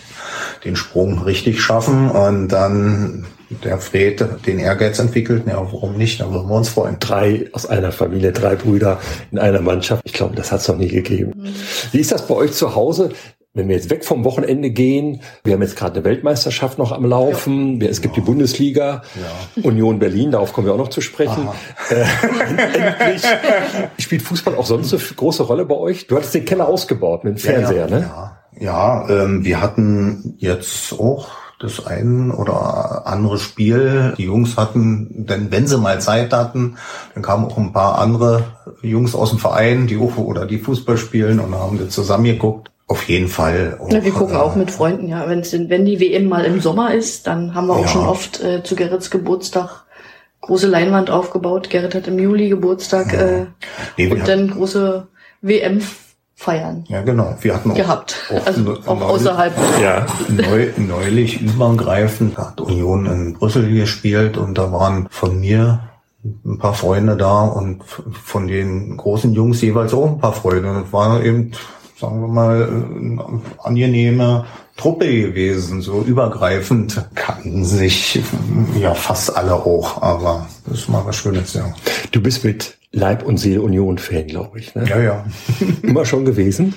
den Sprung richtig schaffen und dann der Fred den Ehrgeiz entwickelt, ja, warum nicht? Da würden wir uns freuen. Drei aus einer Familie, drei Brüder in einer Mannschaft. Ich glaube, das hat es noch nie gegeben. Mhm. Wie ist das bei euch zu Hause? Wenn wir jetzt weg vom Wochenende gehen, wir haben jetzt gerade eine Weltmeisterschaft noch am Laufen, ja. es gibt die Bundesliga, ja. Union Berlin, darauf kommen wir auch noch zu sprechen. Äh, endlich spielt Fußball auch sonst eine große Rolle bei euch? Du hattest den Keller ausgebaut mit dem Fernseher, ja, ne? Ja, ja ähm, wir hatten jetzt auch das ein oder andere Spiel. Die Jungs hatten, denn wenn sie mal Zeit hatten, dann kamen auch ein paar andere Jungs aus dem Verein, die auch oder die Fußball spielen und haben das zusammen geguckt. Auf jeden Fall. Auch, ja, wir gucken äh, auch mit Freunden, ja. Wenn's, wenn die WM mal im Sommer ist, dann haben wir auch ja. schon oft äh, zu Gerrits Geburtstag große Leinwand aufgebaut. Gerrit hat im Juli Geburtstag äh, nee, und dann große WM feiern. Ja, genau. Wir hatten auch, gehabt. Auch, also auch außerhalb. Ja. Neu, neulich übergreifend hat Union in Brüssel gespielt und da waren von mir ein paar Freunde da und von den großen Jungs jeweils auch ein paar Freunde. Und es war eben sagen wir mal, eine angenehme Truppe gewesen. So übergreifend kannten sich ja fast alle auch, aber das ist mal was Schönes, ja. Du bist mit Leib und Seele Union-Fan, glaube ich. Ne? Ja, ja. immer schon gewesen?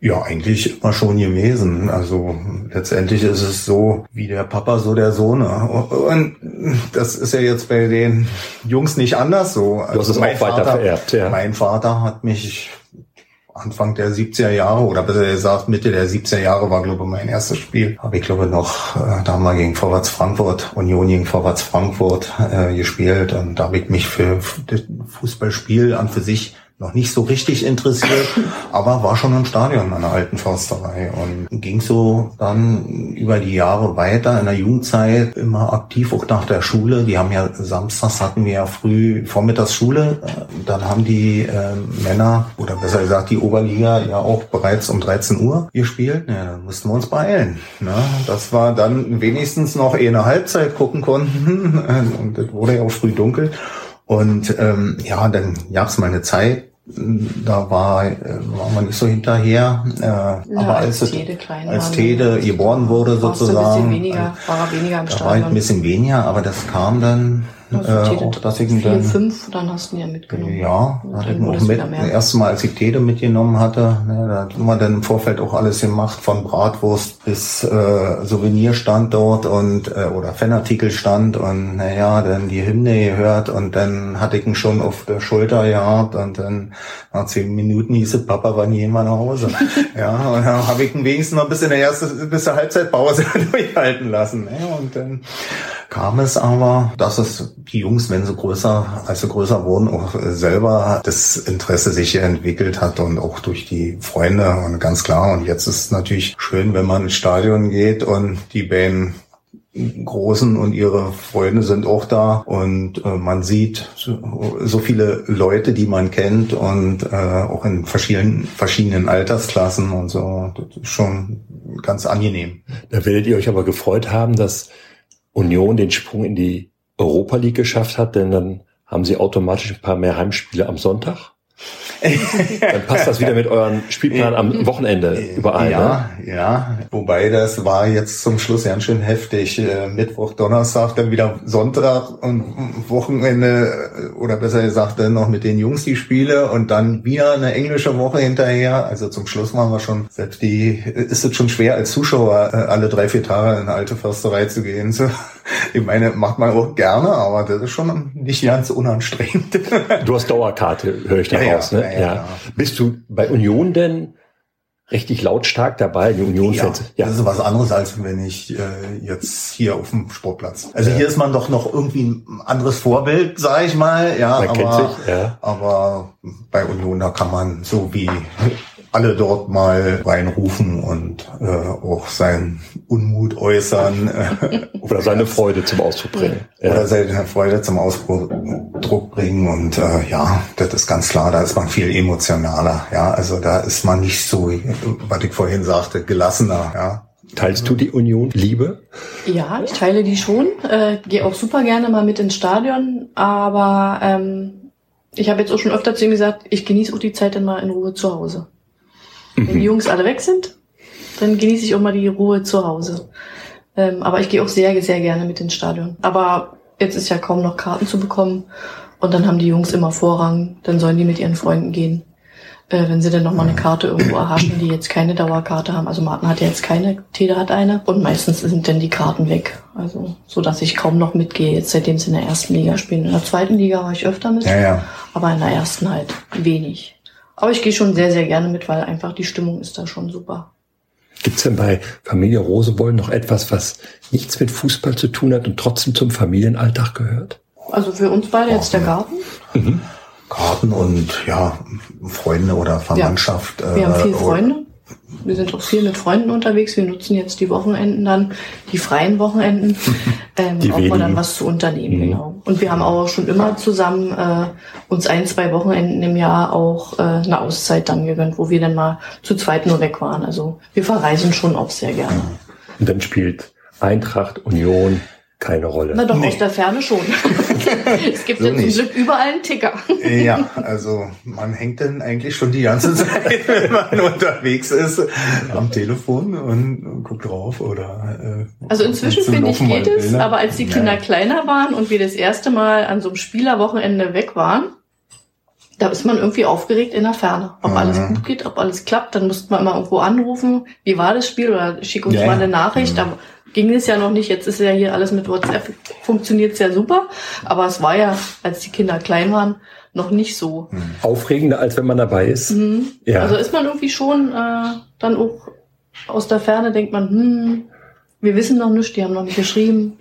Ja, eigentlich immer schon gewesen. Also letztendlich ist es so, wie der Papa, so der Sohn. Und das ist ja jetzt bei den Jungs nicht anders so. Also du hast es auch weiter Vater, vererbt, ja. Mein Vater hat mich Anfang der 70er Jahre oder besser gesagt Mitte der 70er Jahre war, glaube ich, mein erstes Spiel. Habe ich, glaube noch äh, da mal gegen Vorwärts Frankfurt, Union gegen Vorwärts Frankfurt äh, gespielt. Und da habe ich mich für das Fußballspiel an für sich noch nicht so richtig interessiert, aber war schon im Stadion der alten Försterei und ging so dann über die Jahre weiter in der Jugendzeit immer aktiv auch nach der Schule. Die haben ja samstags hatten wir ja früh Vormittagsschule, dann haben die äh, Männer oder besser gesagt die Oberliga ja auch bereits um 13 Uhr gespielt. Ja, dann mussten wir uns beeilen. Ne? Das war dann wenigstens noch eh eine Halbzeit gucken konnten und es wurde ja auch früh dunkel. Und ähm, ja, dann gab's mal eine Zeit, da war, äh, war man nicht so hinterher. Äh, ja, aber als, als Tede, als Tede geboren wurde sozusagen, ein weniger, war er weniger im da war ein bisschen weniger, aber das kam dann Also äh, auch, dass ich vier, dann, fünf, dann hast du ihn ja mitgenommen. Ja, hatte ich auch mit, das erste Mal, als ich Tede mitgenommen hatte, ne, da hat man dann im Vorfeld auch alles gemacht, von Bratwurst bis äh, Souvenirstand dort und äh, oder Fanartikelstand und naja, dann die Hymne gehört und dann hatte ich ihn schon auf der Schulter gehabt und dann nach zehn Minuten hieß es, Papa, wann gehen wir nach Hause? ja, und dann habe ich ihn wenigstens noch bis in der ersten, bis zur Halbzeitpause durchhalten lassen. Ne? Und dann kam es aber, dass es die Jungs, wenn sie größer, als sie größer wurden, auch selber das Interesse sich entwickelt hat und auch durch die Freunde und ganz klar. Und jetzt ist es natürlich schön, wenn man ins Stadion geht und die beiden Großen und ihre Freunde sind auch da und äh, man sieht so, so, viele Leute, die man kennt und äh, auch in verschiedenen, verschiedenen Altersklassen und so. Das ist schon ganz angenehm. Da werdet ihr euch aber gefreut haben, dass Union den Sprung in die Europa League geschafft hat, denn dann haben sie automatisch ein paar mehr Heimspiele am Sonntag. Dann passt das wieder mit euren Spielplan am Wochenende überein. Ja, ne? ja. Wobei das war jetzt zum Schluss ganz schön heftig. Äh, Mittwoch, Donnerstag, dann wieder Sonntag und Wochenende äh, oder besser gesagt dann noch mit den Jungs die Spiele und dann wieder eine englische Woche hinterher. Also zum Schluss waren wir schon, selbst die, ist es schon schwer als Zuschauer äh, alle drei, vier Tage in eine alte Försterei zu gehen. Ich meine, macht man auch gerne, aber das ist schon nicht ganz unanstrengend. Du hast Dauerkarte, höre ich da ja, raus. Ne? Ja, ja. Bist du bei Union denn richtig lautstark dabei, die Union-Fans? Ja, das ist was anderes, als wenn ich äh, jetzt hier auf dem Sportplatz. Also hier ist man doch noch irgendwie ein anderes Vorbild, sag ich mal. Ja, man aber, sich, ja. aber bei Union, da kann man so wie alle dort mal reinrufen und äh, auch seinen Unmut äußern. Oder seine Freude zum Ausdruck bringen. Oder seine Freude zum Ausdruck bringen. Und äh, ja, das ist ganz klar, da ist man viel emotionaler. Ja, also da ist man nicht so, was ich vorhin sagte, gelassener. Ja, Teilst du die Union Liebe? Ja, ich teile die schon. Äh, Gehe auch super gerne mal mit ins Stadion, aber ähm, ich habe jetzt auch schon öfter zu ihm gesagt, ich genieße auch die Zeit dann mal in Ruhe zu Hause. Wenn die Jungs alle weg sind, dann genieße ich auch mal die Ruhe zu Hause. Ähm, aber ich gehe auch sehr, sehr gerne mit ins Stadion. Aber jetzt ist ja kaum noch Karten zu bekommen. Und dann haben die Jungs immer Vorrang. Dann sollen die mit ihren Freunden gehen. Äh, wenn sie dann nochmal eine Karte irgendwo erhaschen, die jetzt keine Dauerkarte haben. Also Martin hat ja jetzt keine, Tede hat eine. Und meistens sind dann die Karten weg. Also, so dass ich kaum noch mitgehe, jetzt seitdem sie in der ersten Liga spielen. In der zweiten Liga war ich öfter mit. Ja, ja. Aber in der ersten halt wenig. Aber ich gehe schon sehr, sehr gerne mit, weil einfach die Stimmung ist da schon super. Gibt es denn bei Familie Rosewoll noch etwas, was nichts mit Fußball zu tun hat und trotzdem zum Familienalltag gehört? Also für uns beide jetzt der Garten. Mhm. Garten und ja, Freunde oder Verwandtschaft. Ja. Wir haben viele äh, Freunde. Wir sind auch viel mit Freunden unterwegs. Wir nutzen jetzt die Wochenenden dann, die freien Wochenenden, ähm, die auch mal dann was zu unternehmen, mhm. genau. Und wir haben auch schon immer zusammen äh, uns ein, zwei Wochenenden im Jahr auch äh, eine Auszeit dann gegönnt, wo wir dann mal zu zweit nur weg waren. Also wir verreisen schon auch sehr gerne. Und dann spielt Eintracht, Union, keine Rolle. Na doch, nee. aus der Ferne schon. es gibt so ja zum Glück überall einen Ticker. ja, also man hängt dann eigentlich schon die ganze Zeit, wenn man unterwegs ist, am Telefon und guckt drauf oder. Äh, also inzwischen finde ich geht es, aber als die Kinder ja. kleiner waren und wir das erste Mal an so einem Spielerwochenende weg waren, da ist man irgendwie aufgeregt in der Ferne. Ob mhm. alles gut geht, ob alles klappt, dann musste man immer irgendwo anrufen, wie war das Spiel oder schick uns ja, mal eine Nachricht. Mhm ging es ja noch nicht. Jetzt ist ja hier alles mit WhatsApp, funktioniert sehr super. Aber es war ja, als die Kinder klein waren, noch nicht so. Hm. Aufregender, als wenn man dabei ist. Mhm. Ja. Also ist man irgendwie schon äh, dann auch aus der Ferne, denkt man, hm, wir wissen noch nichts, die haben noch nicht geschrieben.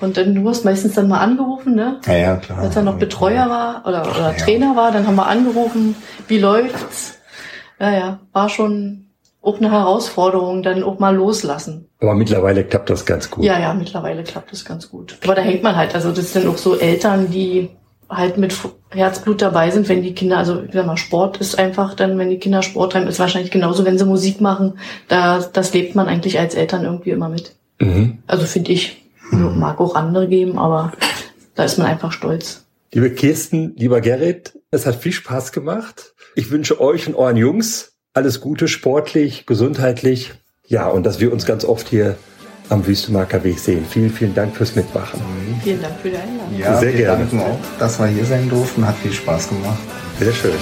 Und dann, du hast meistens dann mal angerufen, ne? Ja, ja klar. Als er noch Betreuer war oder, oder ja. Trainer war, dann haben wir angerufen, wie läuft's? Ja, ja, war schon auch eine Herausforderung, dann auch mal loslassen. Aber mittlerweile klappt das ganz gut. Ja, ja, mittlerweile klappt das ganz gut. Aber da hängt man halt, also das sind auch so Eltern, die halt mit Herzblut dabei sind, wenn die Kinder, also ich sag mal, Sport ist einfach dann, wenn die Kinder Sport treiben, ist wahrscheinlich genauso, wenn sie Musik machen, da, das lebt man eigentlich als Eltern irgendwie immer mit. Mhm. Also finde ich, mag auch andere geben, aber da ist man einfach stolz. Liebe Kirsten, lieber Gerrit, es hat viel Spaß gemacht. Ich wünsche euch und euren Jungs alles Gute sportlich, gesundheitlich. Ja, und dass wir uns ganz oft hier am Wüstemarker Weg sehen. Vielen, vielen Dank fürs Mitmachen. Vielen Dank für die Einladung. Ja, sehr gerne. Danken auch, dass wir hier sein durften. Hat viel Spaß gemacht. Sehr schön.